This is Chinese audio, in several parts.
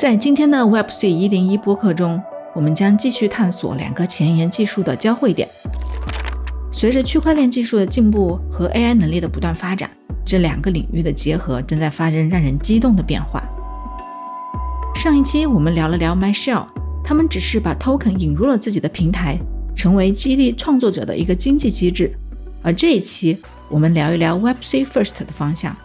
在今天的 Web3 一零一播客中，我们将继续探索两个前沿技术的交汇点。随着区块链技术的进步和 AI 能力的不断发展，这两个领域的结合正在发生让人激动的变化。上一期我们聊了聊 MyShell，他们只是把 Token 引入了自己的平台，成为激励创作者的一个经济机制。而这一期我们聊一聊 Web3 First 的方向。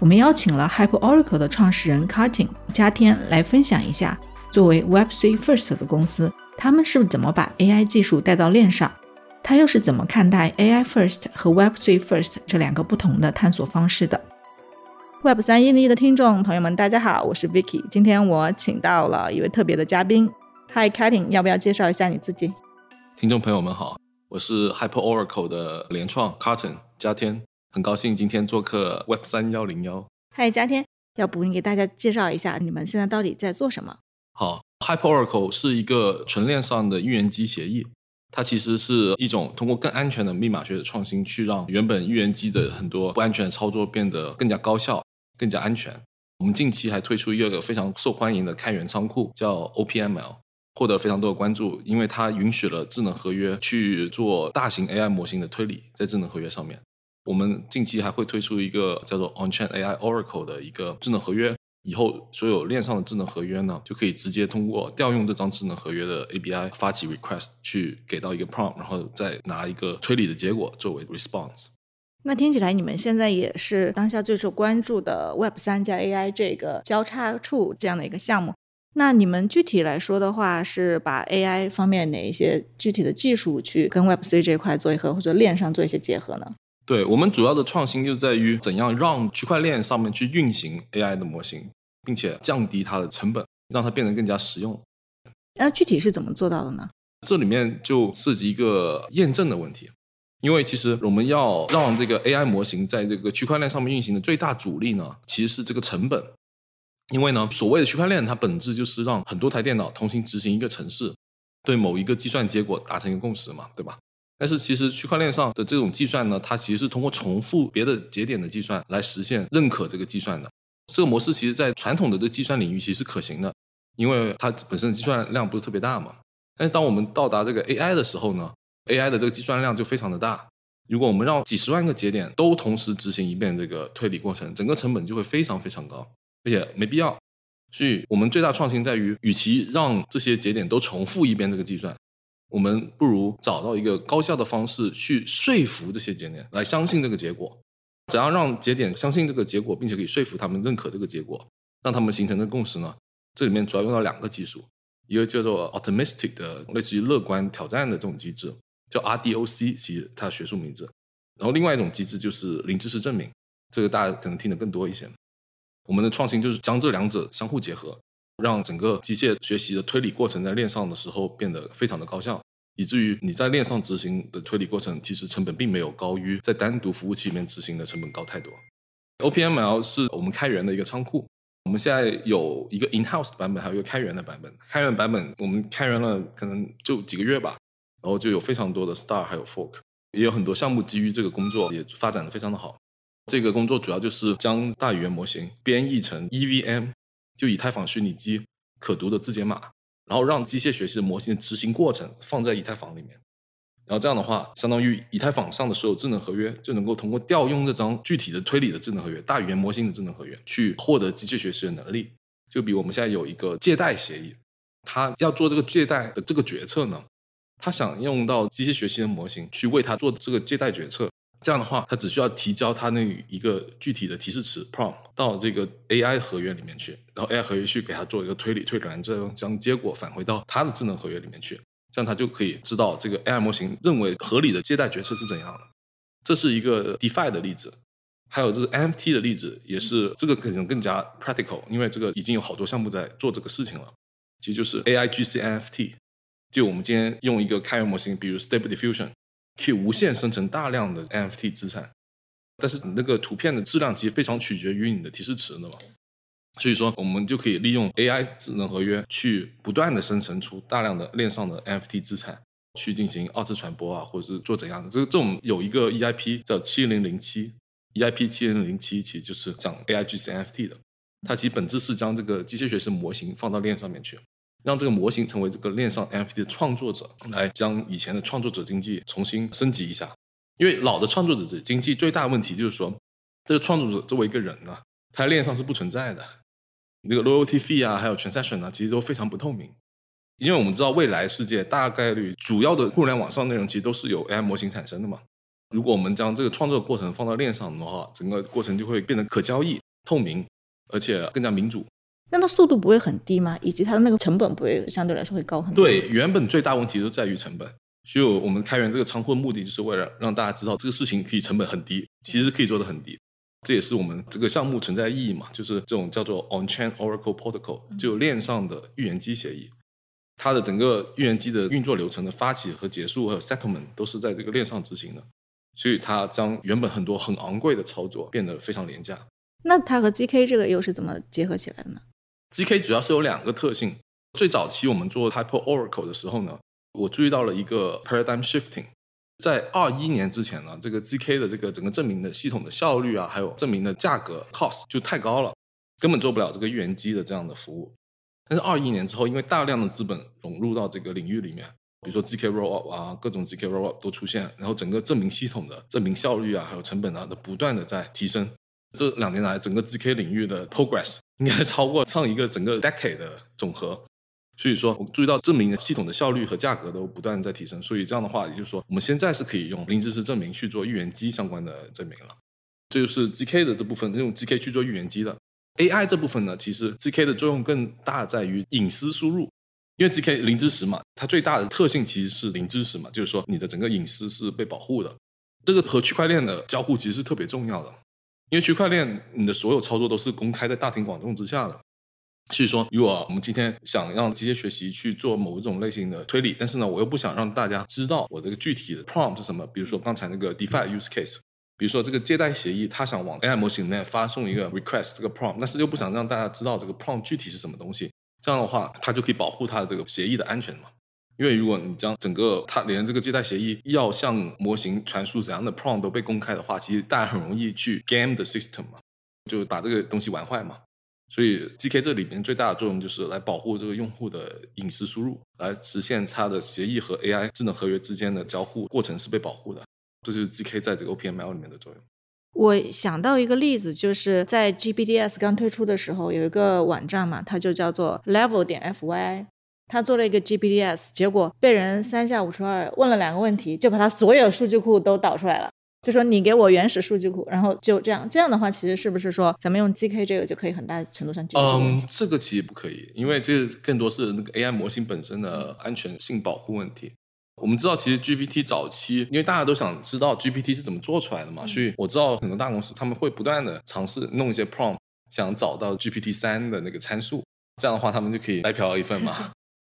我们邀请了 Hyper Oracle 的创始人 Cartin 加天来分享一下，作为 Web3 First 的公司，他们是怎么把 AI 技术带到链上？他又是怎么看待 AI First 和 Web3 First 这两个不同的探索方式的？Web3 一零一的听众朋友们，大家好，我是 Vicky，今天我请到了一位特别的嘉宾，Hi Cartin，要不要介绍一下你自己？听众朋友们好，我是 Hyper Oracle 的联创 Carton 加天。很高兴今天做客 Web 三幺零幺。嗨，嘉天，要不你给大家介绍一下你们现在到底在做什么？好，Hyper Oracle 是一个纯链上的预言机协议，它其实是一种通过更安全的密码学的创新，去让原本预言机的很多不安全的操作变得更加高效、更加安全。我们近期还推出一个非常受欢迎的开源仓库，叫 OPML，获得非常多的关注，因为它允许了智能合约去做大型 AI 模型的推理，在智能合约上面。我们近期还会推出一个叫做 On Chain AI Oracle 的一个智能合约，以后所有链上的智能合约呢，就可以直接通过调用这张智能合约的 ABI 发起 request，去给到一个 prompt，然后再拿一个推理的结果作为 response。那听起来你们现在也是当下最受关注的 Web 三加 AI 这个交叉处这样的一个项目。那你们具体来说的话，是把 AI 方面哪一些具体的技术去跟 Web 3这一块做一合或者链上做一些结合呢？对我们主要的创新就在于怎样让区块链上面去运行 AI 的模型，并且降低它的成本，让它变得更加实用。那具体是怎么做到的呢？这里面就涉及一个验证的问题，因为其实我们要让这个 AI 模型在这个区块链上面运行的最大阻力呢，其实是这个成本。因为呢，所谓的区块链，它本质就是让很多台电脑同时执行一个程式，对某一个计算结果达成一个共识嘛，对吧？但是其实区块链上的这种计算呢，它其实是通过重复别的节点的计算来实现认可这个计算的。这个模式其实，在传统的这个计算领域其实是可行的，因为它本身的计算量不是特别大嘛。但是当我们到达这个 AI 的时候呢，AI 的这个计算量就非常的大。如果我们让几十万个节点都同时执行一遍这个推理过程，整个成本就会非常非常高，而且没必要。所以我们最大创新在于，与其让这些节点都重复一遍这个计算。我们不如找到一个高效的方式去说服这些节点来相信这个结果。怎样让节点相信这个结果，并且可以说服他们认可这个结果，让他们形成的共识呢？这里面主要用到两个技术，一个叫做 optimistic 的，类似于乐观挑战的这种机制，叫 RDOC，其实它的学术名字。然后另外一种机制就是零知识证明，这个大家可能听得更多一些。我们的创新就是将这两者相互结合。让整个机械学习的推理过程在链上的时候变得非常的高效，以至于你在链上执行的推理过程，其实成本并没有高于在单独服务器里面执行的成本高太多。OPML 是我们开源的一个仓库，我们现在有一个 in-house 版本，还有一个开源的版本。开源版本我们开源了可能就几个月吧，然后就有非常多的 star 还有 fork，也有很多项目基于这个工作也发展的非常的好。这个工作主要就是将大语言模型编译成 EVM。就以太坊虚拟机可读的字节码，然后让机械学习的模型的执行过程放在以太坊里面，然后这样的话，相当于以太坊上的所有智能合约就能够通过调用这张具体的推理的智能合约、大语言模型的智能合约，去获得机械学习的能力。就比我们现在有一个借贷协议，他要做这个借贷的这个决策呢，他想用到机械学习的模型去为他做这个借贷决策。这样的话，他只需要提交他那一个具体的提示词 prompt 到这个 AI 合约里面去，然后 AI 合约去给他做一个推理，推理完之后将结果返回到他的智能合约里面去，这样他就可以知道这个 AI 模型认为合理的借贷决策是怎样的。这是一个 DeFi 的例子，还有就是 NFT 的例子，也是这个可能更加 practical，因为这个已经有好多项目在做这个事情了。其实就是 AI GC NFT，就我们今天用一个开源模型，比如 Stable Diffusion。可以无限生成大量的 NFT 资产，但是那个图片的质量其实非常取决于你的提示词的嘛。所以说，我们就可以利用 AI 智能合约去不断的生成出大量的链上的 NFT 资产，去进行二次传播啊，或者是做怎样的。这个这种有一个 EIP 叫七零零七，EIP 七零零七其实就是讲 AI GC NFT 的。它其实本质是将这个机械学习模型放到链上面去，让这个模型成为这个链上 NFT 的创作者，来将以前的创作者经济重新升级一下。因为老的创作者经济最大问题就是说，这个创作者作为一个人呢，他在链上是不存在的，那个 loyalty fee 啊，还有 transaction 啊，其实都非常不透明。因为我们知道未来世界大概率主要的互联网上内容其实都是由 AI 模型产生的嘛。如果我们将这个创作过程放到链上的话，整个过程就会变得可交易、透明，而且更加民主。那它速度不会很低吗？以及它的那个成本不会相对来说会高很多？对，原本最大问题就在于成本。所以我们开源这个仓库的目的就是为了让大家知道这个事情可以成本很低，其实可以做的很低。这也是我们这个项目存在意义嘛，就是这种叫做 On-chain Oracle Protocol，就链上的预言机协议。它的整个预言机的运作流程的发起和结束，还有 settlement 都是在这个链上执行的，所以它将原本很多很昂贵的操作变得非常廉价。那它和 GK 这个又是怎么结合起来的呢？GK 主要是有两个特性。最早期我们做 Hyper Oracle 的时候呢，我注意到了一个 paradigm shifting。在二一年之前呢，这个 GK 的这个整个证明的系统的效率啊，还有证明的价格 cost 就太高了，根本做不了这个预言机的这样的服务。但是二一年之后，因为大量的资本融入到这个领域里面，比如说 GK Rollup 啊，各种 GK Rollup 都出现，然后整个证明系统的证明效率啊，还有成本啊，都不断的在提升。这两年来，整个 GK 领域的 progress 应该超过上一个整个 decade 的总和。所以说，我注意到证明系统的效率和价格都不断在提升。所以这样的话，也就是说，我们现在是可以用零知识证明去做预言机相关的证明了。这就是 GK 的这部分，用 GK 去做预言机的。AI 这部分呢，其实 GK 的作用更大在于隐私输入，因为 GK 零知识嘛，它最大的特性其实是零知识嘛，就是说你的整个隐私是被保护的。这个和区块链的交互其实是特别重要的，因为区块链你的所有操作都是公开在大庭广众之下的。所以说，如果我们今天想让机械学习去做某一种类型的推理，但是呢，我又不想让大家知道我这个具体的 prompt 是什么，比如说刚才那个 DeFi use case。比如说这个借贷协议，他想往 AI 模型里面发送一个 request 这个 prompt，但是又不想让大家知道这个 prompt 具体是什么东西，这样的话，它就可以保护它的这个协议的安全嘛。因为如果你将整个它连这个借贷协议要向模型传输怎样的 prompt 都被公开的话，其实大家很容易去 game the system 嘛，就把这个东西玩坏嘛。所以 GK 这里面最大的作用就是来保护这个用户的隐私输入，来实现它的协议和 AI 智能合约之间的交互过程是被保护的。这就是 GK 在这个 OPML 里面的作用。我想到一个例子，就是在 GPDS 刚推出的时候，有一个网站嘛，它就叫做 Level 点 F Y I 它做了一个 GPTs，结果被人三下五除二问了两个问题，就把他所有数据库都导出来了，就说你给我原始数据库，然后就这样，这样的话，其实是不是说咱们用 GK 这个就可以很大程度上解决？嗯，这个其实不可以，因为这更多是那个 AI 模型本身的安全性保护问题。我们知道，其实 GPT 早期，因为大家都想知道 GPT 是怎么做出来的嘛，所以我知道很多大公司他们会不断的尝试弄一些 prompt，想找到 GPT 三的那个参数，这样的话他们就可以白嫖一份嘛。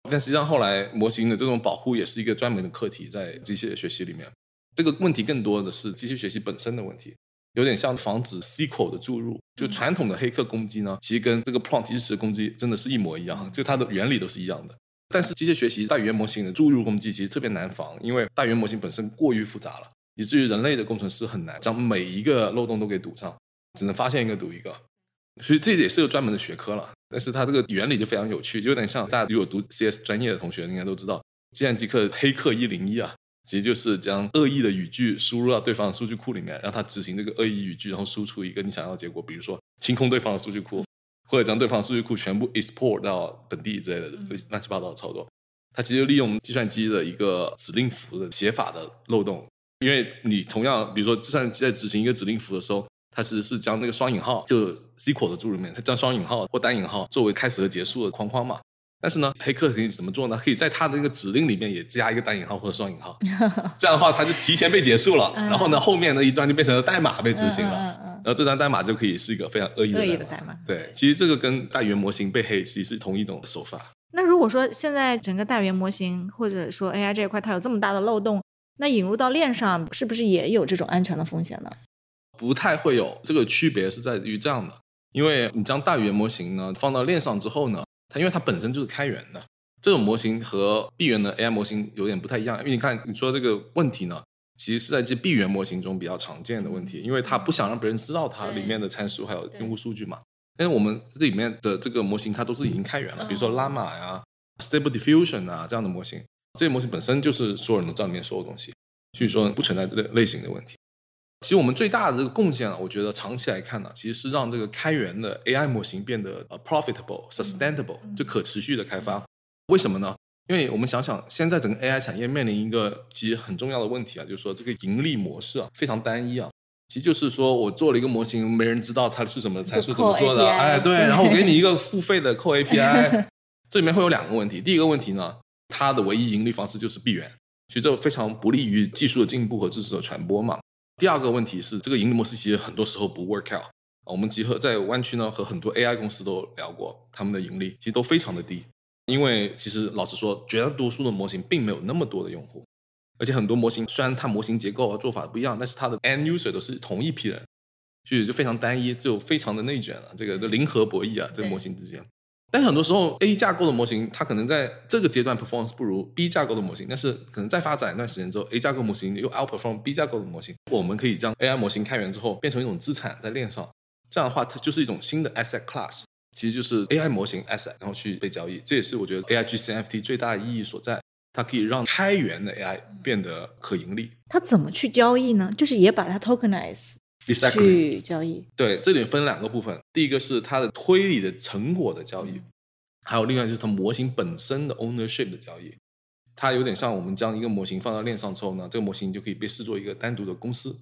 但实际上后来模型的这种保护也是一个专门的课题，在机械学习里面，这个问题更多的是机器学习本身的问题，有点像防止 SQL 的注入。就传统的黑客攻击呢，其实跟这个 prompt 支持攻击真的是一模一样，就它的原理都是一样的。但是机械学习大语言模型的注入攻击其实特别难防，因为大语言模型本身过于复杂了，以至于人类的工程师很难将每一个漏洞都给堵上，只能发现一个堵一个。所以这也是个专门的学科了。但是它这个原理就非常有趣，就有点像大家如果读 CS 专业的同学应该都知道，计算机课黑客一零一啊，其实就是将恶意的语句输入到对方的数据库里面，让它执行这个恶意语句，然后输出一个你想要的结果，比如说清空对方的数据库。或者将对方数据库全部 export 到本地之类的乱七八糟的操作，它其实利用计算机的一个指令符的写法的漏洞，因为你同样比如说计算机在执行一个指令符的时候，它其实是将那个双引号就 SQL 的注入里面，它将双引号或单引号作为开始和结束的框框嘛。但是呢，黑客可以怎么做呢？可以在它的那个指令里面也加一个单引号或者双引号，这样的话它就提前被结束了，然后呢后面那一段就变成了代码被执行了。然后这段代码就可以是一个非常恶意的代码。对，其实这个跟大语言模型被黑其实是同一种手法。那如果说现在整个大语言模型或者说 AI 这一块它有这么大的漏洞，那引入到链上是不是也有这种安全的风险呢？不太会有，这个区别是在于这样的，因为你将大语言模型呢放到链上之后呢，它因为它本身就是开源的，这种模型和闭源的 AI 模型有点不太一样。因为你看你说这个问题呢。其实是在这闭源模型中比较常见的问题，因为它不想让别人知道它里面的参数还有用户数据嘛。但是我们这里面的这个模型它都是已经开源了，比如说 Llama 呀、Stable Diffusion 啊这样的模型，这些模型本身就是所有人都知道里面所有东西，所以说不存在这类类型的问题。其实我们最大的这个贡献啊，我觉得长期来看呢，其实是让这个开源的 AI 模型变得呃 profitable、sustainable，就可持续的开发。为什么呢？因为我们想想，现在整个 AI 产业面临一个其实很重要的问题啊，就是说这个盈利模式啊非常单一啊。其实就是说我做了一个模型，没人知道它是什么参数怎么做的，哎，对，然后我给你一个 付费的扣 API，这里面会有两个问题。第一个问题呢，它的唯一盈利方式就是闭源，所以这非常不利于技术的进步和知识的传播嘛。第二个问题是，这个盈利模式其实很多时候不 work out。我们集合在湾区呢，和很多 AI 公司都聊过，他们的盈利其实都非常的低。因为其实老实说，绝大多数的模型并没有那么多的用户，而且很多模型虽然它模型结构啊做法不一样，但是它的 end user 都是同一批人，所以就非常单一，就非常的内卷了。这个就零和博弈啊，这个模型之间。但很多时候，A 架构的模型它可能在这个阶段 performance 不如 B 架构的模型，但是可能再发展一段时间之后，A 架构模型又 outperform B 架构的模型。我们可以将 AI 模型开源之后变成一种资产在链上，这样的话它就是一种新的 asset class，其实就是 AI 模型 asset，然后去被交易。这也是我觉得 AI G C F T 最大的意义所在，它可以让开源的 AI 变得可盈利。它怎么去交易呢？就是也把它 tokenize。去交易，对，这里分两个部分。第一个是它的推理的成果的交易，还有另外就是它模型本身的 ownership 的交易。它有点像我们将一个模型放到链上之后呢，这个模型就可以被视作一个单独的公司，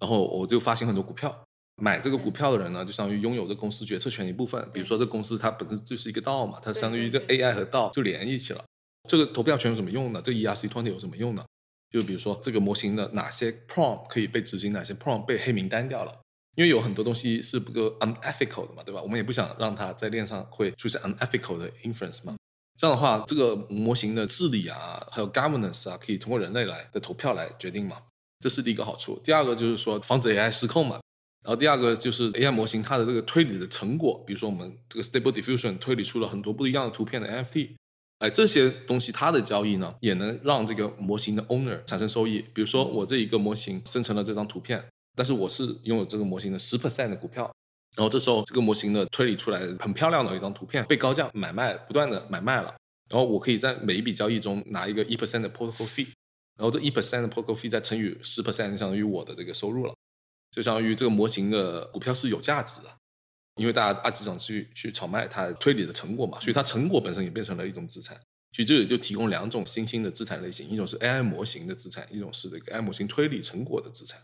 然后我就发行很多股票，买这个股票的人呢，就相当于拥有这公司决策权一部分。比如说这公司它本身就是一个道嘛，它相当于这 AI 和道就连一起了。这个投票权有什么用呢？这个 ERC20 有什么用呢？就比如说这个模型的哪些 prompt 可以被执行，哪些 prompt 被黑名单掉了，因为有很多东西是不够 unethical 的嘛，对吧？我们也不想让它在链上会出现 unethical 的 inference 嘛。这样的话，这个模型的治理啊，还有 governance 啊，可以通过人类来的投票来决定嘛。这是第一个好处。第二个就是说防止 AI 失控嘛。然后第二个就是 AI 模型它的这个推理的成果，比如说我们这个 Stable Diffusion 推理出了很多不一样的图片的 NFT。哎，这些东西它的交易呢，也能让这个模型的 owner 产生收益。比如说，我这一个模型生成了这张图片，但是我是拥有这个模型的十 percent 的股票。然后这时候，这个模型的推理出来很漂亮的一张图片被高价买卖，不断的买卖了。然后我可以在每一笔交易中拿一个一 percent 的 protocol fee，然后这一 percent 的 protocol fee 再乘以十 percent，相当于我的这个收入了，就相当于这个模型的股票是有价值的。因为大家二级市场去去炒卖它推理的成果嘛，所以它成果本身也变成了一种资产。所以这里就提供两种新兴的资产类型，一种是 AI 模型的资产，一种是这个 AI 模型推理成果的资产。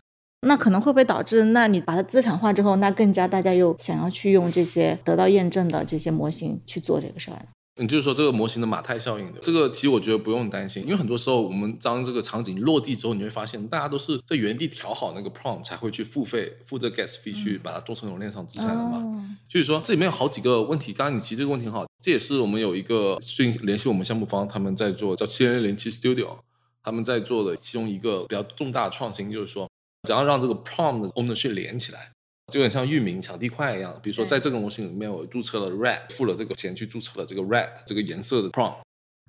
那可能会不会导致，那你把它资产化之后，那更加大家又想要去用这些得到验证的这些模型去做这个事儿？你就是说这个模型的马太效应的，这个其实我觉得不用担心，因为很多时候我们当这个场景落地之后，你会发现大家都是在原地调好那个 prompt 才会去付费付这 gas fee 去把它做成链上资产的嘛。所以说这里面有好几个问题，刚刚你提这个问题很好，这也是我们有一个最近联系我们项目方他们在做叫七零零七 studio，他们在做的其中一个比较重大的创新就是说，怎样让这个 prompt 的 ownership 连起来。就有点像域名抢地块一样，比如说在这个模型里面，我注册了 red，付了这个钱去注册了这个 red 这个颜色的 prompt，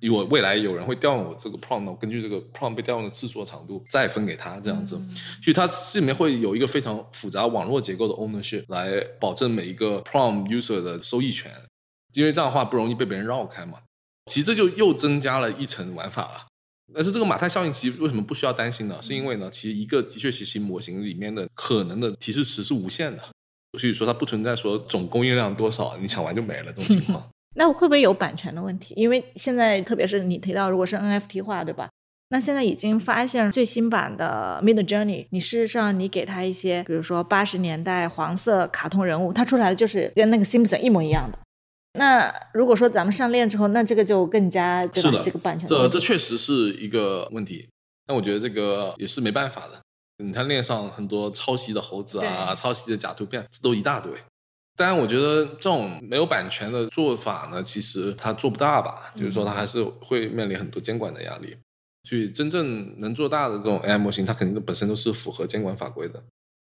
如果未来有人会调用我这个 prompt，我根据这个 prompt 被调用的次数和长度再分给他这样子，所以它这里面会有一个非常复杂网络结构的 ownership 来保证每一个 prompt user 的收益权，因为这样的话不容易被别人绕开嘛。其实这就又增加了一层玩法了。但是这个马太效应其实为什么不需要担心呢？是因为呢，其实一个机械学习模型里面的可能的提示词是无限的，所以说它不存在说总供应量多少你抢完就没了这种情况。那会不会有版权的问题？因为现在特别是你提到如果是 NFT 化，对吧？那现在已经发现最新版的 Mid Journey，你事实上你给他一些，比如说八十年代黄色卡通人物，它出来的就是跟那个 Simpson 一模一样的。那如果说咱们上链之后，那这个就更加是的，这个版权这这确实是一个问题。但我觉得这个也是没办法的。你看链上很多抄袭的猴子啊，抄袭的假图片，这都一大堆。当然，我觉得这种没有版权的做法呢，其实它做不大吧。就是说，它还是会面临很多监管的压力。所以，真正能做大的这种 AI 模型，它肯定本身都是符合监管法规的。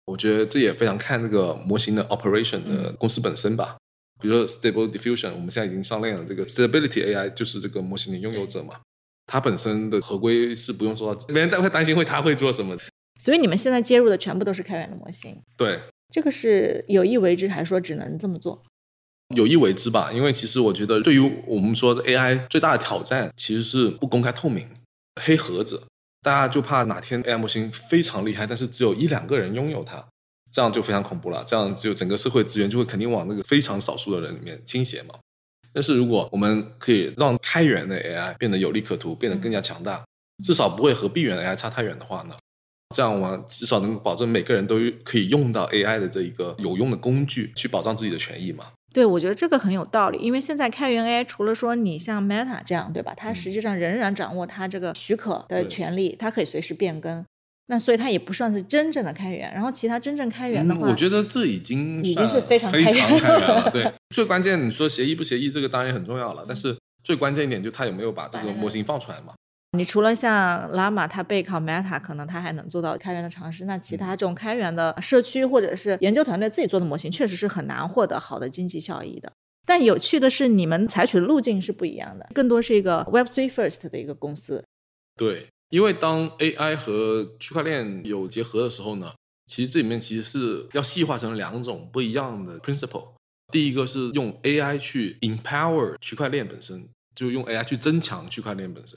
我觉得这也非常看这个模型的 operation 的公司本身吧。比如说 Stable Diffusion，我们现在已经上链了。这个 Stability AI 就是这个模型的拥有者嘛，它本身的合规是不用说到，没人会担心会它会做什么。所以你们现在接入的全部都是开源的模型。对，这个是有意为之，还是说只能这么做？有意为之吧，因为其实我觉得，对于我们说的 AI 最大的挑战，其实是不公开透明，黑盒子。大家就怕哪天 AI 模型非常厉害，但是只有一两个人拥有它，这样就非常恐怖了。这样就整个社会资源就会肯定往那个非常少数的人里面倾斜嘛。但是如果我们可以让开源的 AI 变得有利可图，变得更加强大，至少不会和闭源 AI 差太远的话呢？这样我们至少能保证每个人都可以用到 AI 的这一个有用的工具，去保障自己的权益嘛。对，我觉得这个很有道理，因为现在开源 AI 除了说你像 Meta 这样，对吧？它实际上仍然掌握它这个许可的权利，它可以随时变更。那所以它也不算是真正的开源。然后其他真正开源的话，我觉得这已经已经是非常开源了。对，最关键你说协议不协议，这个当然很重要了。但是最关键一点就它有没有把这个模型放出来嘛？你除了像 Llama，它背靠 Meta，可能它还能做到开源的尝试。那其他这种开源的社区或者是研究团队自己做的模型，确实是很难获得好的经济效益的。但有趣的是，你们采取的路径是不一样的，更多是一个 Web3 First 的一个公司。对，因为当 AI 和区块链有结合的时候呢，其实这里面其实是要细化成两种不一样的 principle。第一个是用 AI 去 empower 区块链本身，就用 AI 去增强区块链本身。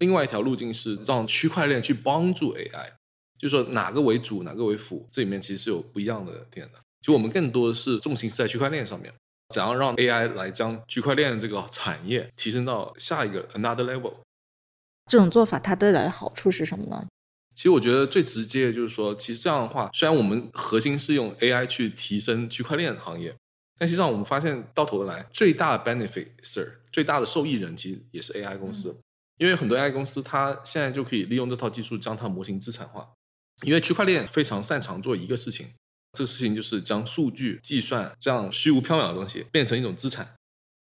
另外一条路径是让区块链去帮助 AI，就是说哪个为主，哪个为辅，这里面其实是有不一样的点的。就我们更多的是重心是在区块链上面，怎样让 AI 来将区块链这个产业提升到下一个 another level。这种做法它带来的好处是什么呢？其实我觉得最直接的就是说，其实这样的话，虽然我们核心是用 AI 去提升区块链行业，但实际上我们发现到头来最大的 benefit Sir 最大的受益人其实也是 AI 公司。因为很多 AI 公司，它现在就可以利用这套技术将它模型资产化。因为区块链非常擅长做一个事情，这个事情就是将数据计算这样虚无缥缈的东西变成一种资产。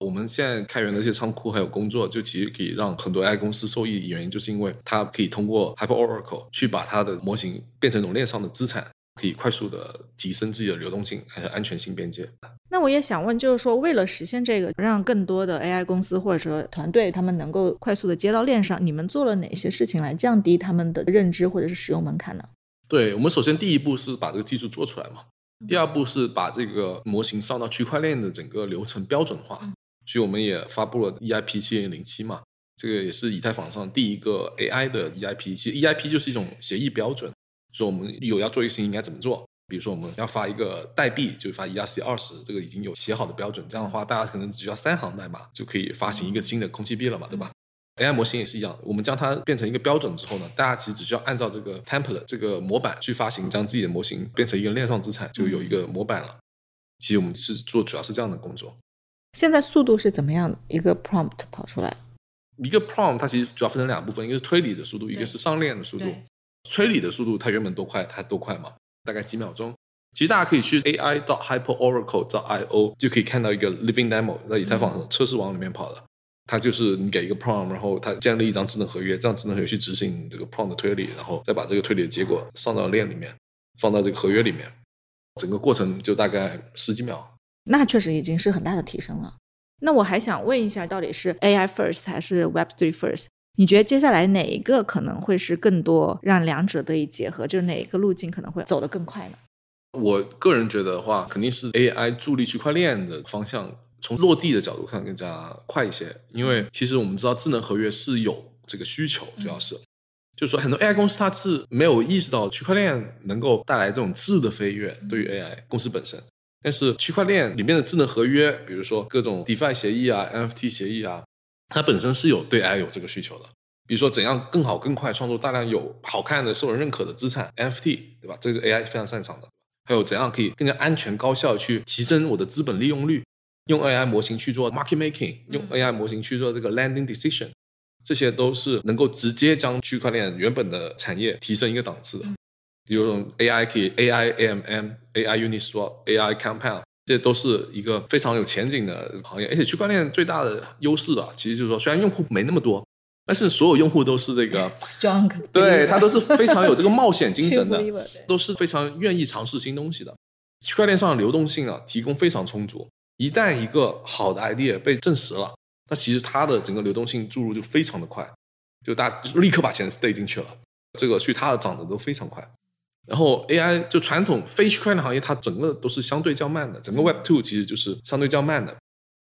我们现在开源的一些仓库还有工作，就其实可以让很多 AI 公司受益。原因就是因为它可以通过 Hyper Oracle 去把它的模型变成一种链上的资产。可以快速的提升自己的流动性还有安全性边界。那我也想问，就是说，为了实现这个，让更多的 AI 公司或者说团队他们能够快速的接到链上，你们做了哪些事情来降低他们的认知或者是使用门槛呢？对我们首先第一步是把这个技术做出来嘛，第二步是把这个模型上到区块链的整个流程标准化。所以我们也发布了 EIP 七零零七嘛，这个也是以太坊上第一个 AI 的 EIP。其实 EIP 就是一种协议标准。说我们有要做一个事情应该怎么做？比如说我们要发一个代币，就发 ERC 二十，这个已经有写好的标准。这样的话，大家可能只需要三行代码就可以发行一个新的空气币了嘛，对吧？AI 模型也是一样，我们将它变成一个标准之后呢，大家其实只需要按照这个 template 这个模板去发行，将自己的模型变成一个链上资产，就有一个模板了。其实我们是做主要是这样的工作。现在速度是怎么样的？一个 prompt 跑出来，一个 prompt 它其实主要分成两部分，一个是推理的速度，一个是上链的速度。推理的速度，它原本多快，它多快嘛？大概几秒钟。其实大家可以去 AI dot Hyper Oracle dot IO，就可以看到一个 Living Demo 在以太坊测试网里面跑的。它就是你给一个 prompt，然后它建立一张智能合约，这样智能合约去执行这个 prompt 的推理，然后再把这个推理的结果上到链里面，放到这个合约里面，整个过程就大概十几秒。那确实已经是很大的提升了。那我还想问一下，到底是 AI First 还是 Web3 First？你觉得接下来哪一个可能会是更多让两者得以结合？就是哪一个路径可能会走得更快呢？我个人觉得的话，肯定是 AI 助力区块链的方向，从落地的角度看更加快一些。因为其实我们知道智能合约是有这个需求，主要是就是说很多 AI 公司它是没有意识到区块链能够带来这种质的飞跃对于 AI 公司本身。但是区块链里面的智能合约，比如说各种 DeFi 协议啊、NFT 协议啊。它本身是有对 AI 有这个需求的，比如说怎样更好更快创作大量有好看的受人认可的资产 NFT，对吧？这是 AI 非常擅长的。还有怎样可以更加安全高效去提升我的资本利用率，用 AI 模型去做 market making，用 AI 模型去做这个 landing decision，这些都是能够直接将区块链原本的产业提升一个档次的。比如说 AI 可以 AI AMM、AI Uniswap、AI Compound。这都是一个非常有前景的行业，而且区块链最大的优势啊，其实就是说，虽然用户没那么多，但是所有用户都是这个 strong，对他都是非常有这个冒险精神的，都是非常愿意尝试新东西的。区块链上的流动性啊，提供非常充足。一旦一个好的 idea 被证实了，那其实它的整个流动性注入就非常的快，就大家立刻把钱兑进去了，这个去它的涨得都非常快。然后 AI 就传统非区块链行业，它整个都是相对较慢的，整个 Web Two 其实就是相对较慢的。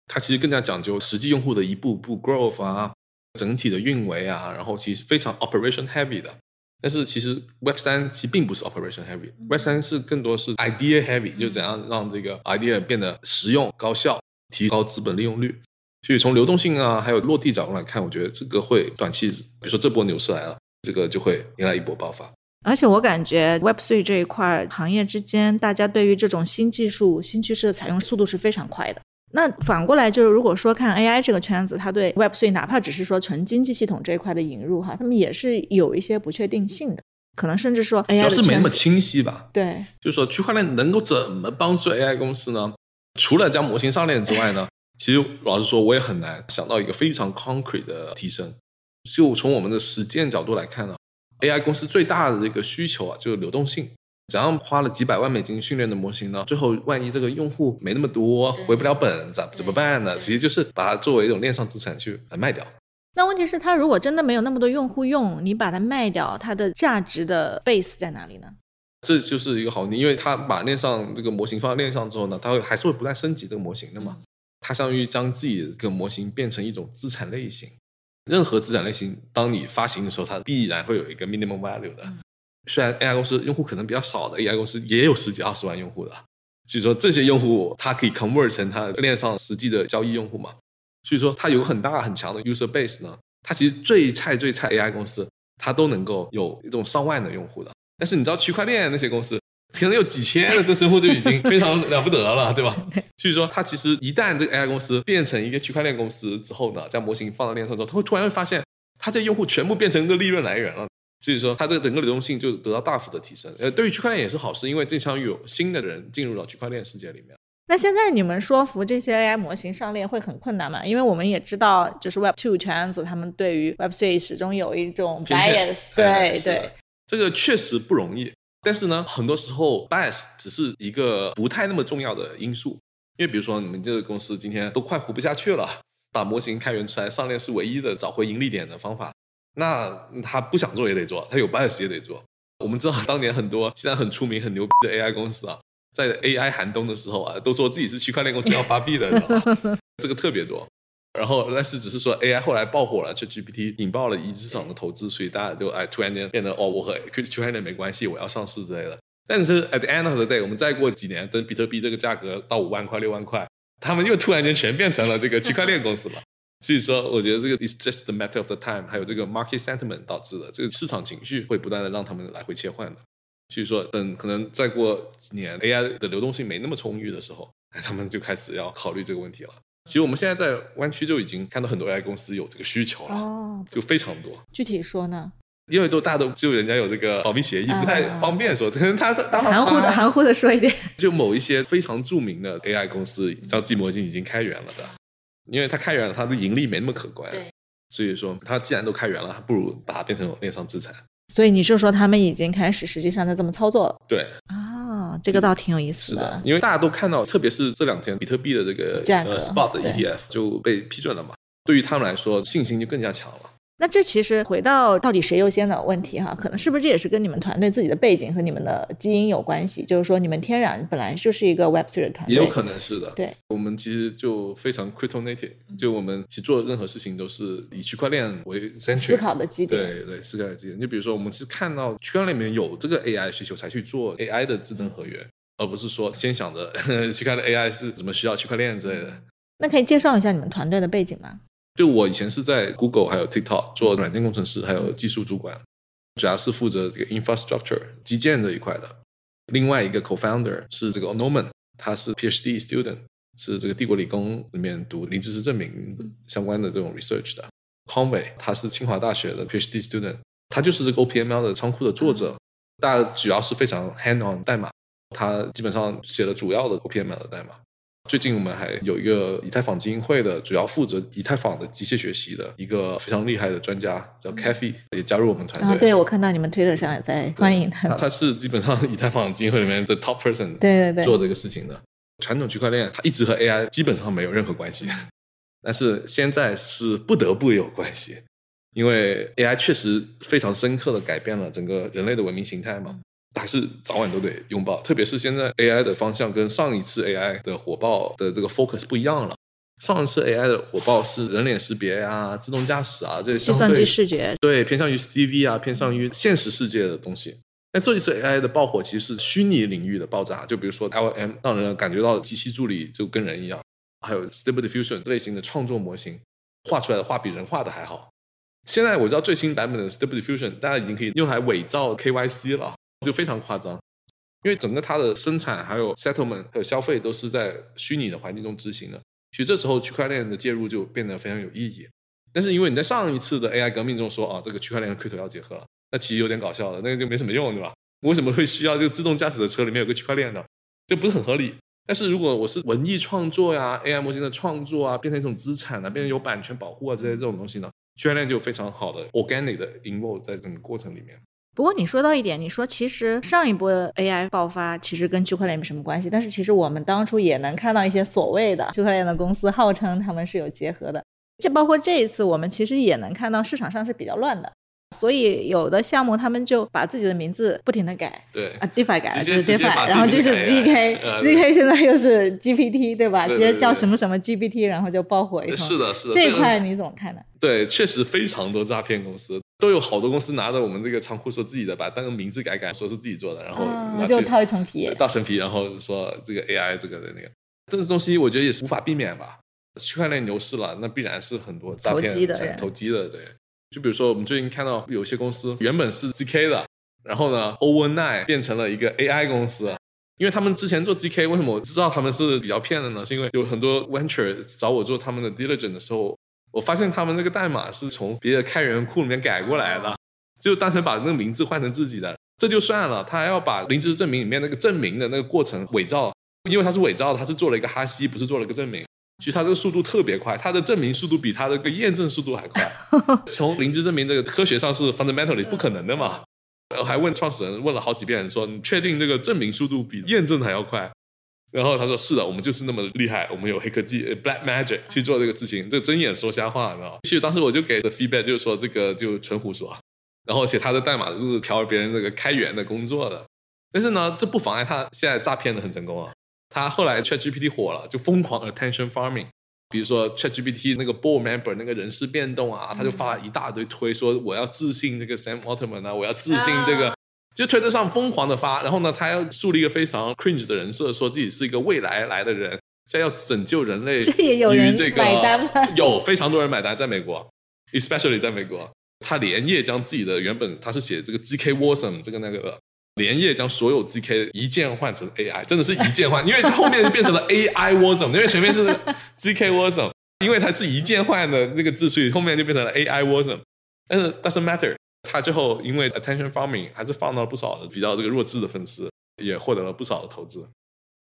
它其实更加讲究实际用户的一步步 growth 啊，整体的运维啊，然后其实非常 operation heavy 的。但是其实 Web 三其实并不是 operation heavy，Web 三是更多是 idea heavy，就怎样让这个 idea 变得实用高效，提高资本利用率。所以从流动性啊，还有落地角度来看，我觉得这个会短期，比如说这波牛市来了，这个就会迎来一波爆发。而且我感觉 Web Three 这一块行业之间，大家对于这种新技术、新趋势的采用速度是非常快的。那反过来就是，如果说看 AI 这个圈子，它对 Web Three 哪怕只是说纯经济系统这一块的引入哈，他们也是有一些不确定性的，可能甚至说 AI 主要是没那么清晰吧？对，就是说区块链能够怎么帮助 AI 公司呢？除了将模型上链之外呢，其实老实说，我也很难想到一个非常 concrete 的提升。就从我们的实践角度来看呢，AI 公司最大的这个需求啊，就是流动性。怎样花了几百万美金训练的模型呢？最后万一这个用户没那么多，回不了本，咋怎么办呢？其实就是把它作为一种链上资产去来卖掉。那问题是，它如果真的没有那么多用户用，你把它卖掉，它的价值的 base 在哪里呢？这就是一个好问题，因为它把链上这个模型放到链上之后呢，它会还是会不断升级这个模型的嘛。它相当于将自己的这个模型变成一种资产类型。任何资产类型，当你发行的时候，它必然会有一个 minimum value 的。虽然 AI 公司用户可能比较少的 AI 公司也有十几二十万用户的，所以说这些用户它可以 convert 成它链上实际的交易用户嘛，所以说它有很大很强的 user base 呢。它其实最菜最菜 AI 公司，它都能够有一种上万的用户的。但是你知道区块链那些公司可能有几千的这用户就已经非常了不得了，对吧？所以说它其实一旦这个 AI 公司变成一个区块链公司之后呢，将模型放到链上之后，它会突然会发现，它这用户全部变成一个利润来源了。所以说，它这个整个流动性就得到大幅的提升。呃，对于区块链也是好事，因为这相当于有新的人进入到区块链世界里面。那现在你们说服这些 AI 模型上链会很困难吗？因为我们也知道，就是 Web Two 圈子他们对于 Web Three 始终有一种 bias。对对，这个确实不容易。但是呢，很多时候 bias 只是一个不太那么重要的因素。因为比如说，你们这个公司今天都快活不下去了，把模型开源出来上链是唯一的找回盈利点的方法。那他不想做也得做，他有 bias 也得做。我们知道当年很多现在很出名、很牛逼的 AI 公司啊，在 AI 寒冬的时候啊，都说自己是区块链公司要发币的，这个特别多。然后但是只是说 AI 后来爆火了，就 GPT 引爆了一市场的投资，所以大家就哎突然间变得哦，我和区块链没关系，我要上市之类的。但是 at the end of the day，我们再过几年，等比特币这个价格到五万块、六万块，他们又突然间全变成了这个区块链公司了。所以说，我觉得这个 is just the matter of the time，还有这个 market sentiment 导致的这个市场情绪会不断的让他们来回切换的。所以说，等可能再过几年 AI 的流动性没那么充裕的时候，他们就开始要考虑这个问题了。其实我们现在在湾区就已经看到很多 AI 公司有这个需求了，哦，就非常多。具体说呢？因为都大家都只有人家有这个保密协议，不太方便说。可能他含糊的含糊的说一点，就某一些非常著名的 AI 公司，像自模型已经开源了的。因为它开源了，它的盈利没那么可观，所以说它既然都开源了，不如把它变成链上资产。所以你是说他们已经开始实际上在这么操作了？对啊，这个倒挺有意思的。是的，因为大家都看到，特别是这两天比特币的这个呃 spot 的 ETF 就被批准了嘛，对于他们来说信心就更加强了。那这其实回到到底谁优先的问题哈，可能是不是这也是跟你们团队自己的背景和你们的基因有关系？就是说你们天然本来就是一个 Web3 的团队，也有可能是的。对，我们其实就非常 crypto native，就我们其实做任何事情都是以区块链为思考的基点。对对，思考的基点。就比如说，我们是看到区块链里面有这个 AI 需求才去做 AI 的智能合约，而不是说先想着 区块链 AI 是怎么需要区块链之类的。那可以介绍一下你们团队的背景吗？就我以前是在 Google 还有 TikTok 做软件工程师，还有技术主管，主要是负责这个 infrastructure 基建这一块的。另外一个 co-founder 是这个 Norman，他是 PhD student，是这个帝国理工里面读零知识证明相关的这种 research 的。Conway 他是清华大学的 PhD student，他就是这个 OPML 的仓库的作者，大主要是非常 hand on 代码，他基本上写了主要的 OPML 的代码。最近我们还有一个以太坊基金会的主要负责以太坊的机械学习的一个非常厉害的专家，叫 Kathy，也加入我们团队。啊，对，我看到你们推特上也在欢迎他。他是基本上以太坊基金会里面的 top person，对对对，做这个事情的。传统区块链它一直和 AI 基本上没有任何关系，但是现在是不得不有关系，因为 AI 确实非常深刻的改变了整个人类的文明形态嘛。还是早晚都得拥抱，特别是现在 AI 的方向跟上一次 AI 的火爆的这个 focus 不一样了，上一次 AI 的火爆是人脸识别啊、自动驾驶啊这些计算机视觉，对偏向于 CV 啊、偏向于现实世界的东西。那这一次 AI 的爆火其实是虚拟领域的爆炸，就比如说 LM 让人感觉到机器助理就跟人一样，还有 Stable Diffusion 类型的创作模型，画出来的画比人画的还好。现在我知道最新版本的 Stable Diffusion 大家已经可以用来伪造 KYC 了，就非常夸张。因为整个它的生产、还有 settlement 和消费都是在虚拟的环境中执行的，其实这时候区块链的介入就变得非常有意义。但是因为你在上一次的 AI 革命中说啊，这个区块链和 crypto 要结合了，那其实有点搞笑了，那个就没什么用，对吧？为什么会需要这个自动驾驶的车里面有个区块链呢？这不是很合理。但是如果我是文艺创作呀、AI 模型的创作啊，变成一种资产啊，变成有版权保护啊这些这种东西呢，区块链就非常好的 organic 的 involve 在整个过程里面。不过你说到一点，你说其实上一波 AI 爆发其实跟区块链没什么关系，但是其实我们当初也能看到一些所谓的区块链的公司号称他们是有结合的，这包括这一次我们其实也能看到市场上是比较乱的。所以有的项目他们就把自己的名字不停的改，对啊，DeFi 改了就是 DeFi，然后就是 ZK，ZK 现在又是 GPT，对吧？直接叫什么什么 GPT，然后就爆火一通。是的，是的。这一块你怎么看呢？对，确实非常多诈骗公司，都有好多公司拿着我们这个仓库说自己的，把当个名字改改，说是自己做的，然后就套一层皮，套层皮，然后说这个 AI 这个的那个，这个东西我觉得也是无法避免吧。区块链牛市了，那必然是很多诈骗投机的，对。就比如说，我们最近看到有些公司原本是 ZK 的，然后呢，overnight 变成了一个 AI 公司。因为他们之前做 GK，为什么我知道他们是比较骗的呢？是因为有很多 venture 找我做他们的 diligence 的时候，我发现他们那个代码是从别的开源库里面改过来的，就单纯把那个名字换成自己的，这就算了。他还要把临时证明里面那个证明的那个过程伪造，因为他是伪造，他是做了一个哈希，不是做了个证明。其实他这个速度特别快，他的证明速度比他的个验证速度还快。从零知证明这个科学上是 fundamentally 不可能的嘛。我还问创始人问了好几遍，说你确定这个证明速度比验证还要快？然后他说是的，我们就是那么厉害，我们有黑科技 black magic 去做这个事情，这睁眼说瞎话，你知道吗？其实当时我就给的 feedback 就是说这个就纯胡说，然后写他的代码就是调别人那个开源的工作的。但是呢，这不妨碍他现在诈骗的很成功啊。他后来 ChatGPT 火了，就疯狂 attention farming。比如说 ChatGPT 那个 board member 那个人事变动啊，他就发了一大堆推，说我要自信这个 Sam Altman 啊，我要自信这个，就推特上疯狂的发。然后呢，他要树立一个非常 cringe 的人设，说自己是一个未来来的人，现在要拯救人类。这也有人买单吗？有非常多人买单，在美国，especially 在美国，他连夜将自己的原本他是写这个 GK Wasm 这个那个。连夜将所有 GK 一键换成 AI，真的是一键换，因为他后面变成了 AI Wasm，因为前面是 GK Wasm，因为它是一键换的那个字，所以后面就变成了 AI Wasm。但是 doesn't matter，它最后因为 attention farming 还是放到了不少的比较这个弱智的粉丝，也获得了不少的投资。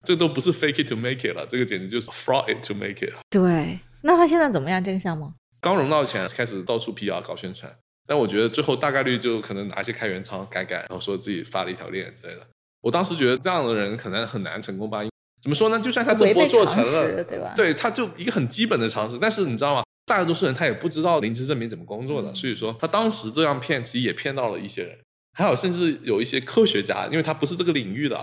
这都不是 fake it to make it 了，这个简直就是 fraud it to make it。对，那他现在怎么样？这个项目刚融到钱，开始到处 PR 搞宣传。但我觉得最后大概率就可能拿一些开源仓改改，然后说自己发了一条链之类的。我当时觉得这样的人可能很难成功吧？怎么说呢？就算他这波做成了，对吧？对，他就一个很基本的常识。但是你知道吗？大多数人他也不知道临时证明怎么工作的，所以说他当时这样骗，其实也骗到了一些人。还有甚至有一些科学家，因为他不是这个领域的，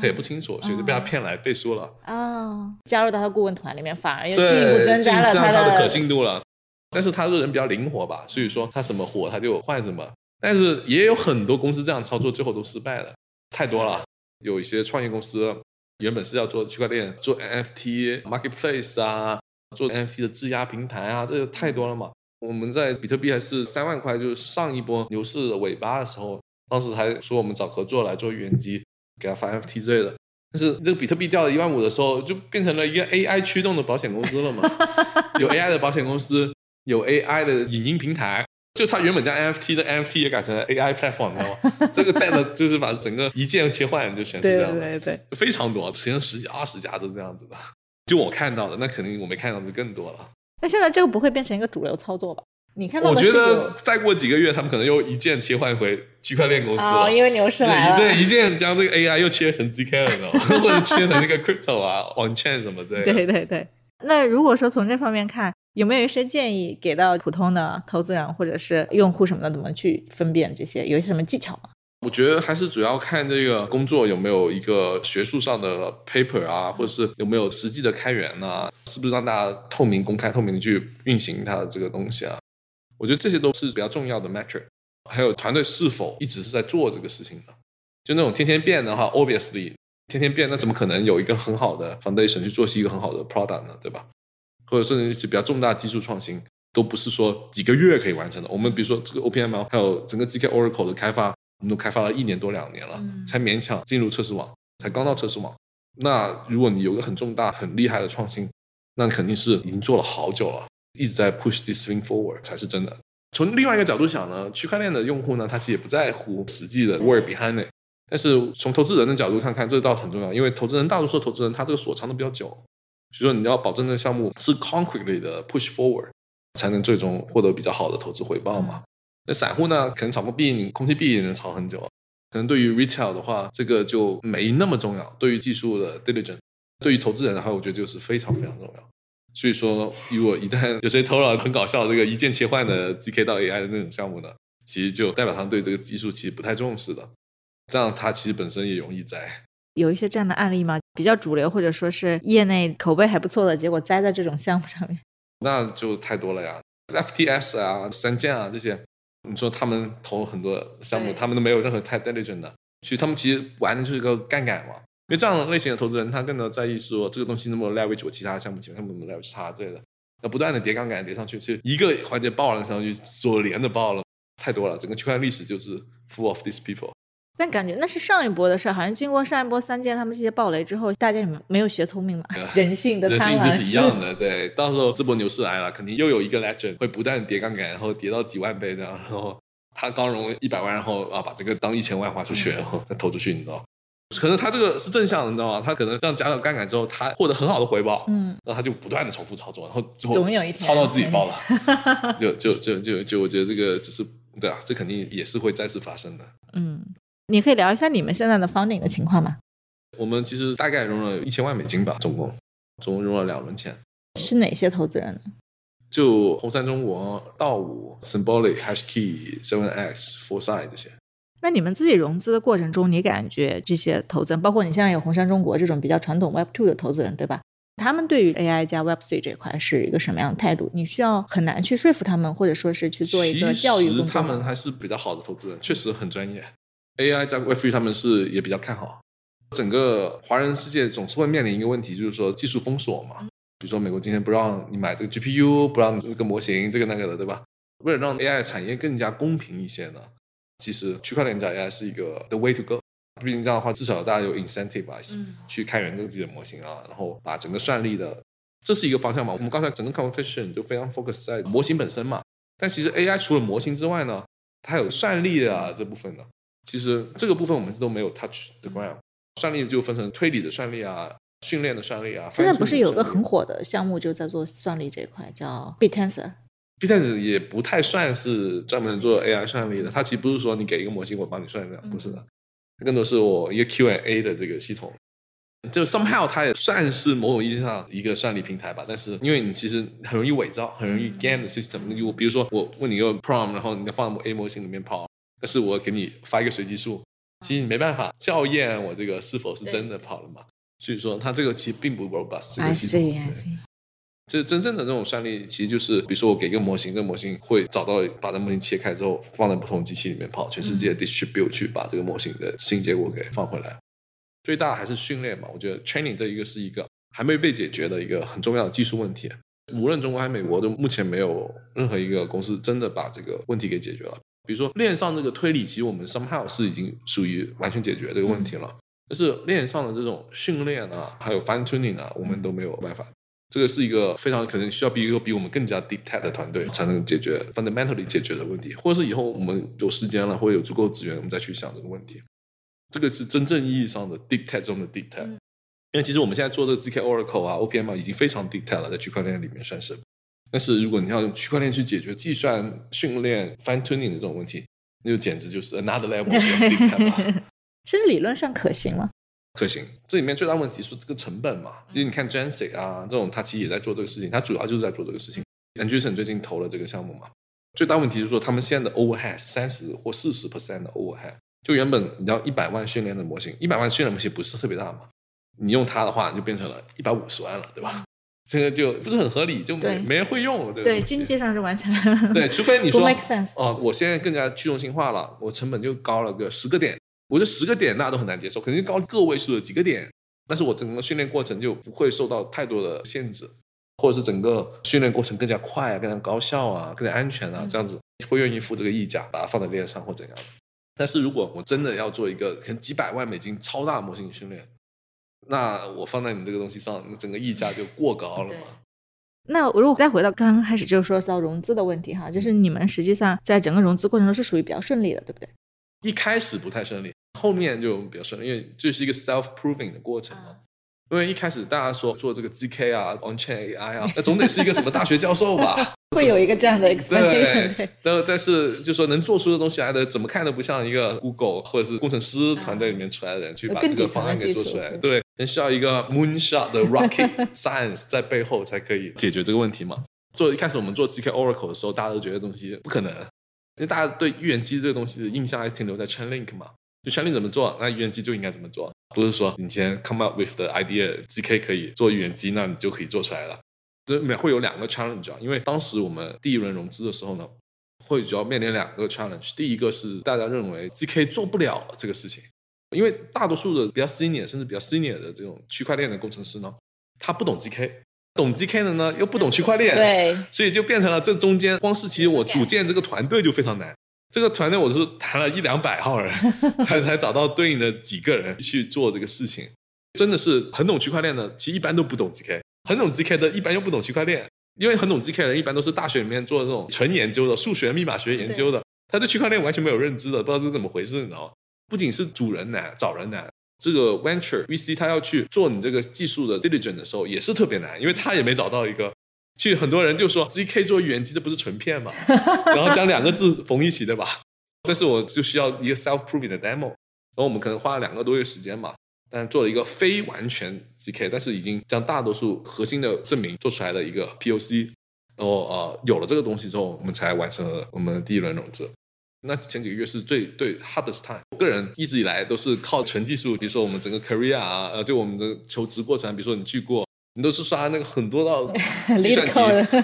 他也不清楚，所以就被他骗来背书了。哦，加入到他顾问团里面，反而又进一步增加了他的可信度了。但是他这个人比较灵活吧，所以说他什么火他就换什么。但是也有很多公司这样操作，最后都失败了，太多了。有一些创业公司原本是要做区块链、做 NFT marketplace 啊，做 NFT 的质押平台啊，这个太多了嘛。我们在比特币还是三万块，就是上一波牛市的尾巴的时候，当时还说我们找合作来做原机，给他发 NFT 之类的。但是这个比特币掉了一万五的时候，就变成了一个 AI 驱动的保险公司了嘛，有 AI 的保险公司。有 AI 的影音平台，就它原本叫 NFT 的 NFT 也改成了 AI platform，你知道吗？这个带的就是把整个一键切换，就显示这样的，对对，非常多，实际上十几二十家都这样子的。就我看到的，那肯定我没看到的更多了。那现在这个不会变成一个主流操作吧？你看到我觉得再过几个月，他们可能又一键切换回区块链公司了，因为牛市来了。对，一键将这个 AI 又切成 ZK 了，或者切成那个 crypto 啊，on chain 什么的。对对对。那如果说从这方面看，有没有一些建议给到普通的投资人或者是用户什么的，怎么去分辨这些？有一些什么技巧吗？我觉得还是主要看这个工作有没有一个学术上的 paper 啊，或者是有没有实际的开源啊，是不是让大家透明、公开、透明的去运行它的这个东西啊？我觉得这些都是比较重要的 metric。还有团队是否一直是在做这个事情的？就那种天天变的话，obviously 天天变，那怎么可能有一个很好的 foundation 去做是一个很好的 product 呢？对吧？或者甚至一些比较重大技术创新，都不是说几个月可以完成的。我们比如说这个 OPM 还有整个 GK Oracle 的开发，我们都开发了一年多两年了，才勉强进入测试网，才刚到测试网。那如果你有个很重大、很厉害的创新，那肯定是已经做了好久了，一直在 push this thing forward 才是真的。从另外一个角度想呢，区块链的用户呢，他其实也不在乎实际的 word behind it。但是从投资人的角度看看，这倒很重要，因为投资人大多数投资人他这个锁藏的比较久，所以说你要保证这个项目是 concretely 的 push forward，才能最终获得比较好的投资回报嘛。那散户呢，可能炒个币，你空气币也能炒很久。可能对于 retail 的话，这个就没那么重要。对于技术的 diligence，对于投资人的话，我觉得就是非常非常重要。所以说，如果一旦有谁投了很搞笑这个一键切换的 GK 到 AI 的那种项目呢，其实就代表他对这个技术其实不太重视的。这样他其实本身也容易栽。有一些这样的案例吗？比较主流或者说是业内口碑还不错的，结果栽在这种项目上面，那就太多了呀。FTS 啊、三剑啊这些，你说他们投很多项目，他们都没有任何太 diligent 的，所以他们其实玩的就是一个杠杆嘛。因为这样类型的投资人，他更多在意说这个东西能不能 leverage 我其他的项目，其他项目能不能 leverage 它之类的。要不断的叠杠杆叠上去，其实一个环节爆了上去，所连的爆了，太多了。整个区块链历史就是 full of these people。但感觉那是上一波的事儿，好像经过上一波三件他们这些暴雷之后，大家有没有没有学聪明嘛？人性的人性就是一样 的，对。到时候这波牛市来了，肯定又有一个 legend 会不断叠杠杆，然后叠到几万倍这样，然后他刚融一百万，然后啊把这个当一千万花出去，然后再投出去，你知道？可能他这个是正向的，你知道吗？他可能这样加了杠杆之后，他获得很好的回报，嗯，然后他就不断的重复操作，然后总有一天操到自己爆了，就就就就就我觉得这个只是对啊，这肯定也是会再次发生的，嗯。你可以聊一下你们现在的 funding 的情况吗？我们其实大概融了一千万美金吧，总共总共融了两轮钱。是哪些投资人呢？就红杉中国、道五、Symbolic、Hashkey、Seven X、Foresight 这些。那你们自己融资的过程中，你感觉这些投资人，包括你现在有红杉中国这种比较传统 Web Two 的投资人，对吧？他们对于 AI 加 Web Three 这块是一个什么样的态度？你需要很难去说服他们，或者说是去做一个教育工作。他们还是比较好的投资人，确实很专业。AI 加 Web3，他们是也比较看好。整个华人世界总是会面临一个问题，就是说技术封锁嘛。比如说美国今天不让你买这个 GPU，不让这个模型，这个那个的，对吧？为了让 AI 产业更加公平一些呢，其实区块链加 AI 是一个 the way to go。毕竟这样的话，至少大家有 incentive 去开源这个自己的模型啊，然后把整个算力的，这是一个方向嘛。我们刚才整个 conversation 就非常 focus 在模型本身嘛。但其实 AI 除了模型之外呢，它还有算力啊这部分的。其实这个部分我们都没有 touch the ground，算力就分成推理的算力啊，训练的算力啊。现在不是有个很火的项目就在做算力这一块，叫 BitTensor，BitTensor 也不太算是专门做 AI 算力的，它其实不是说你给一个模型我帮你算这样，不是的，它更多是我一个 Q&A 的这个系统。就 somehow 它也算是某种意义上一个算力平台吧，但是因为你其实很容易伪造，很容易 game 的 system。我比如说我问你一个 prompt，然后你放 A 模型里面跑。但是我给你发一个随机数，其实你没办法校验我这个是否是真的跑了嘛？所以说它这个其实并不 robust 这个系统。这真正的这种算力，其实就是比如说我给个模型，这个模型会找到把这模型切开之后放在不同机器里面跑，全世界 distribute 去把这个模型的新结果给放回来。最大还是训练嘛？我觉得 training 这一个是一个还没被解决的一个很重要的技术问题。无论中国还是美国，都目前没有任何一个公司真的把这个问题给解决了。比如说链上这个推理，其实我们 somehow 是已经属于完全解决这个问题了。但是链上的这种训练啊，还有 fine tuning 啊，我们都没有办法。这个是一个非常可能需要比一个比我们更加 deep tech 的团队才能解决 fundamentally 解决的问题，或者是以后我们有时间了，或者有足够资源，我们再去想这个问题。这个是真正意义上的 deep tech 中的 deep tech。因为其实我们现在做这个 zk Oracle 啊，OPM 啊，已经非常 deep tech 了，在区块链里面算是。但是如果你要用区块链去解决计算、训练、fine tuning 的这种问题，那就简直就是 another level。甚至 理论上可行吗？可行。这里面最大问题是这个成本嘛。其实你看 Jensen 啊，这种他其实也在做这个事情，他主要就是在做这个事情。Anderson 最近投了这个项目嘛。最大问题是说，他们现在的 overhead 三十或四十 percent 的 overhead，就原本你要一百万训练的模型，一百万训练模型不是特别大嘛？你用它的话，就变成了一百五十万了，对吧？这个就不是很合理，就没没人会用，对对，经济上是完全对，除非你说 make sense 哦，我现在更加去中心化了，我成本就高了个十个点，我觉得十个点大家都很难接受，肯定高个位数的几个点，但是我整个训练过程就不会受到太多的限制，或者是整个训练过程更加快啊，更加高效啊，更加安全啊，这样子会愿意付这个溢价，把它放在链上或怎样的。但是如果我真的要做一个可能几百万美金超大模型训练。那我放在你这个东西上，那整个溢价就过高了嘛？那如果再回到刚刚开始就说到融资的问题哈，就是你们实际上在整个融资过程中是属于比较顺利的，对不对？一开始不太顺利，后面就比较顺利，因为这是一个 self proving 的过程嘛。因为一开始大家说做这个 GK 啊，on chain AI 啊，那总得是一个什么大学教授吧？会有一个这样的 expectation。对，但但是就说能做出的东西来的，怎么看都不像一个 Google 或者是工程师团队里面出来的人去把这个方案给做出来。对，需要一个 moonshot 的 rocket science 在背后才可以解决这个问题嘛。做一开始我们做 GK Oracle 的时候，大家都觉得东西不可能，因为大家对预言机这个东西的印象还停留在 Chainlink 嘛。就 Chainlink 怎么做，那预言机就应该怎么做。不是说你先 come up with the idea，GK 可以做预言机，那你就可以做出来了。这会有两个 challenge 啊，因为当时我们第一轮融资的时候呢，会主要面临两个 challenge。第一个是大家认为 GK 做不了这个事情，因为大多数的比较 senior 甚至比较 senior 的这种区块链的工程师呢，他不懂 GK，懂 GK 的呢又不懂区块链，对，所以就变成了这中间光是其实我组建这个团队就非常难。这个团队我是谈了一两百号人，才才找到对应的几个人去做这个事情。真的是很懂区块链的，其实一般都不懂 GK；很懂 GK 的，一般又不懂区块链。因为很懂 GK 的人，一般都是大学里面做这种纯研究的、数学、密码学研究的，他对区块链完全没有认知的，不知道是怎么回事，你知道吗？不仅是主人难找人难，这个 venture VC 他要去做你这个技术的 diligence 的时候，也是特别难，因为他也没找到一个。去很多人就说 GK 做预言机的不是纯骗嘛，然后将两个字缝一起，对吧？但是我就需要一个 self proving 的 demo，然后我们可能花了两个多月时间嘛，但做了一个非完全 GK，但是已经将大多数核心的证明做出来的一个 POC，然后呃有了这个东西之后，我们才完成了我们的第一轮融资。那前几个月是最最 hardest time，我个人一直以来都是靠纯技术，比如说我们整个 career 啊，呃，就我们的求职过程，比如说你去过。你都是刷那个很多道 计算题，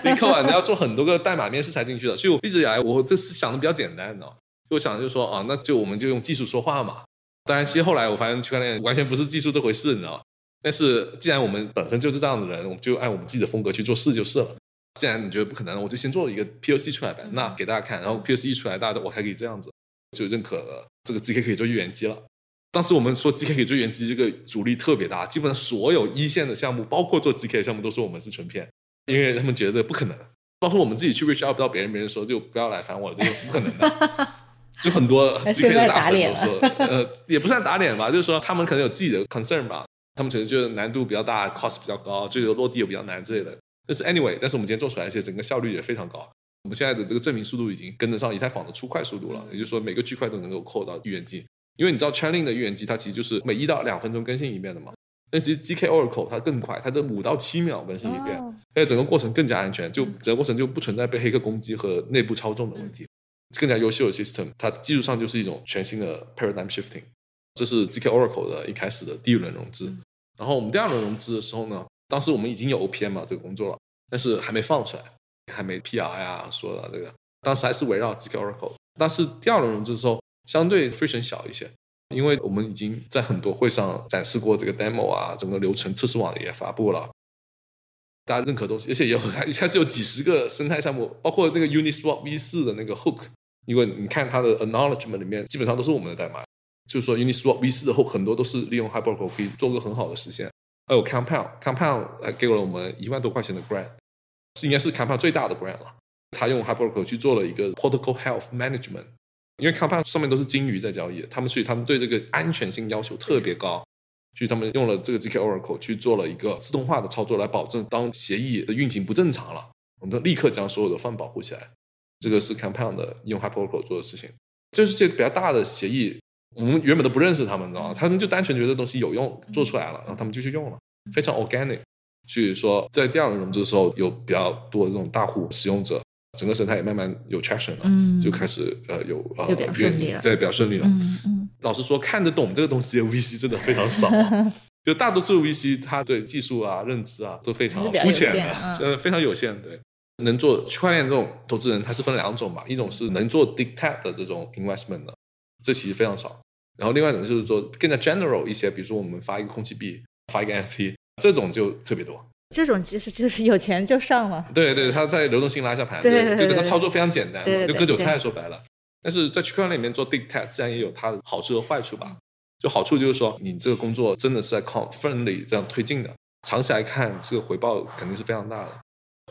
你考完，你要做很多个代码面试才进去的。所以我一直以来，我这是想的比较简单的，就想就说啊，那就我们就用技术说话嘛。当然，其实后来我发现区块链完全不是技术这回事，你知道吗？但是既然我们本身就是这样的人，我们就按我们自己的风格去做事就是了。既然你觉得不可能，我就先做一个 POC 出来呗，那给大家看，然后 POC 一出来，大家都我才可以这样子，就认可了这个 GK 可以做预言机了。当时我们说 GK 可以做预言机，这个阻力特别大，基本上所有一线的项目，包括做 GK 的项目，都说我们是纯骗，因为他们觉得不可能。包括我们自己去 reach out 到别人，别人说就不要来烦我，这个是不可能的。就很多 GK 的大神都说，呃，也不算打脸吧，就是说他们可能有自己的 concern 吧，他们可能觉得难度比较大，cost 比较高，最后落地也比较难之类的。但是 anyway，但是我们今天做出来，而且整个效率也非常高。我们现在的这个证明速度已经跟得上以太坊的出块速度了，也就是说每个区块都能够扣到预言机。因为你知道 Chainlink 的预言机，它其实就是每一到两分钟更新一遍的嘛。但其实 GK Oracle 它更快，它的五到七秒更新一遍，而且整个过程更加安全，就整个过程就不存在被黑客攻击和内部操纵的问题，更加优秀的 system。它技术上就是一种全新的 paradigm shifting。这是 GK Oracle 的一开始的第一轮融资。然后我们第二轮融资的时候呢，当时我们已经有 OPM 了这个工作了，但是还没放出来，还没 PR 呀，说了这个，当时还是围绕 GK Oracle。但是第二轮融资的时候。相对非常小一些，因为我们已经在很多会上展示过这个 demo 啊，整个流程测试网也发布了，大家认可东西，而且也还开始有几十个生态项目，包括那个 Uniswap V 四的那个 hook，因为你看它的 acknowledgement 里面基本上都是我们的代码，就是说 Uniswap V 四的 hook 很多都是利用 Hypercore 可以做个很好的实现。还有 Compound，Compound 还给了我们一万多块钱的 grant，是应该是 Compound 最大的 grant 了，他用 Hypercore 去做了一个 protocol health management。因为 Compound 上面都是金鱼在交易，他们所以他们对这个安全性要求特别高，所以他们用了这个 GK Oracle 去做了一个自动化的操作，来保证当协议的运行不正常了，我们都立刻将所有的饭保护起来。这个是 Compound 的用 Hypercore 做的事情。就是这比较大的协议，我们原本都不认识他们，你知道吗？他们就单纯觉得东西有用，做出来了，然后他们就去用了，非常 organic。所以说，在第二轮融资的时候，有比较多的这种大户使用者。整个生态也慢慢有 traction 了，就开始呃有就比较顺利了，对，比较顺利了。嗯嗯。老实说，看得懂这个东西的 VC 真的非常少。就大多数 VC，他对技术啊、认知啊都非常肤浅的，呃，非常有限。对，能做区块链这种投资人，他是分两种吧，一种是能做 dictate 的这种 investment 的，这其实非常少。然后另外一种就是说更加 general 一些，比如说我们发一个空气币，发一个 NFT，这种就特别多。这种其实就是有钱就上嘛。对对，他在流动性拉下盘，对对，就整个操作非常简单，就割韭菜说白了。但是在区块链里面做 dictate，自然也有它的好处和坏处吧。就好处就是说，你这个工作真的是在靠 friendly 这样推进的，长期来看，这个回报肯定是非常大的。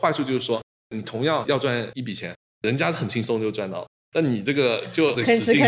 坏处就是说，你同样要赚一笔钱，人家很轻松就赚到，那你这个就得使劲，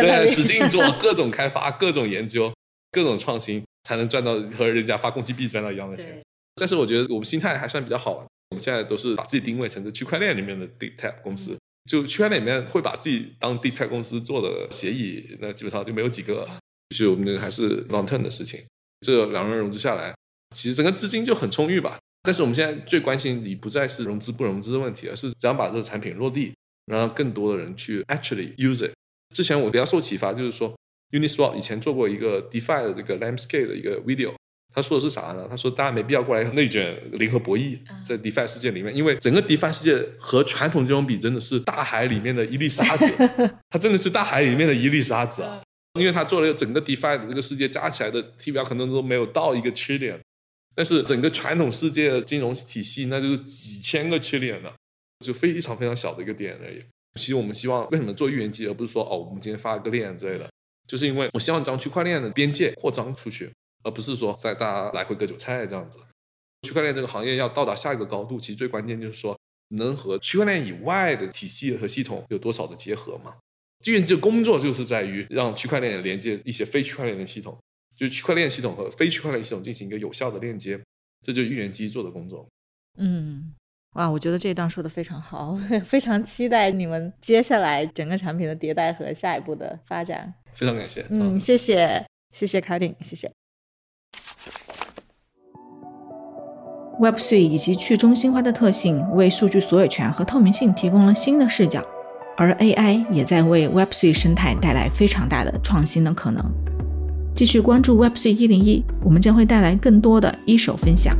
对，使劲做各种开发、各种研究、各种创新，才能赚到和人家发公积币赚到一样的钱。但是我觉得我们心态还算比较好，我们现在都是把自己定位成这区块链里面的 deep tech 公司，就区块链里面会把自己当 deep tech 公司做的协议，那基本上就没有几个。就是我们还是 long term 的事情，这两轮融资下来，其实整个资金就很充裕吧。但是我们现在最关心，你不再是融资不融资的问题，而是怎样把这个产品落地，让更多的人去 actually use it。之前我比较受启发，就是说 Uniswap 以前做过一个 DeFi 的这个 landscape 的一个 video，他说的是啥呢？他说大家没必要过来内卷零和博弈，在 DeFi 世界里面，因为整个 DeFi 世界和传统金融比，真的是大海里面的一粒沙子，它真的是大海里面的一粒沙子啊。因为他做了整个 DeFi 的这个世界加起来的 TVL 可能都没有到一个 trillion，但是整个传统世界的金融体系那就是几千个 trillion 了，就非常非常小的一个点而已。其实我们希望为什么做预言机，而不是说哦我们今天发一个链之类的，就是因为我希望将区块链的边界扩张出去，而不是说在大家来回割韭菜这样子。区块链这个行业要到达下一个高度，其实最关键就是说能和区块链以外的体系和系统有多少的结合嘛。预言机的工作就是在于让区块链连接一些非区块链的系统，就是区块链系统和非区块链系统进行一个有效的链接，这就是预言机做的工作。嗯，哇，我觉得这一段说的非常好，非常期待你们接下来整个产品的迭代和下一步的发展。非常感谢。嗯，谢谢，谢谢卡丁，谢谢。Web3 以及去中心化的特性为数据所有权和透明性提供了新的视角。而 AI 也在为 Web3 生态带来非常大的创新的可能。继续关注 Web3 一零一，我们将会带来更多的一手分享。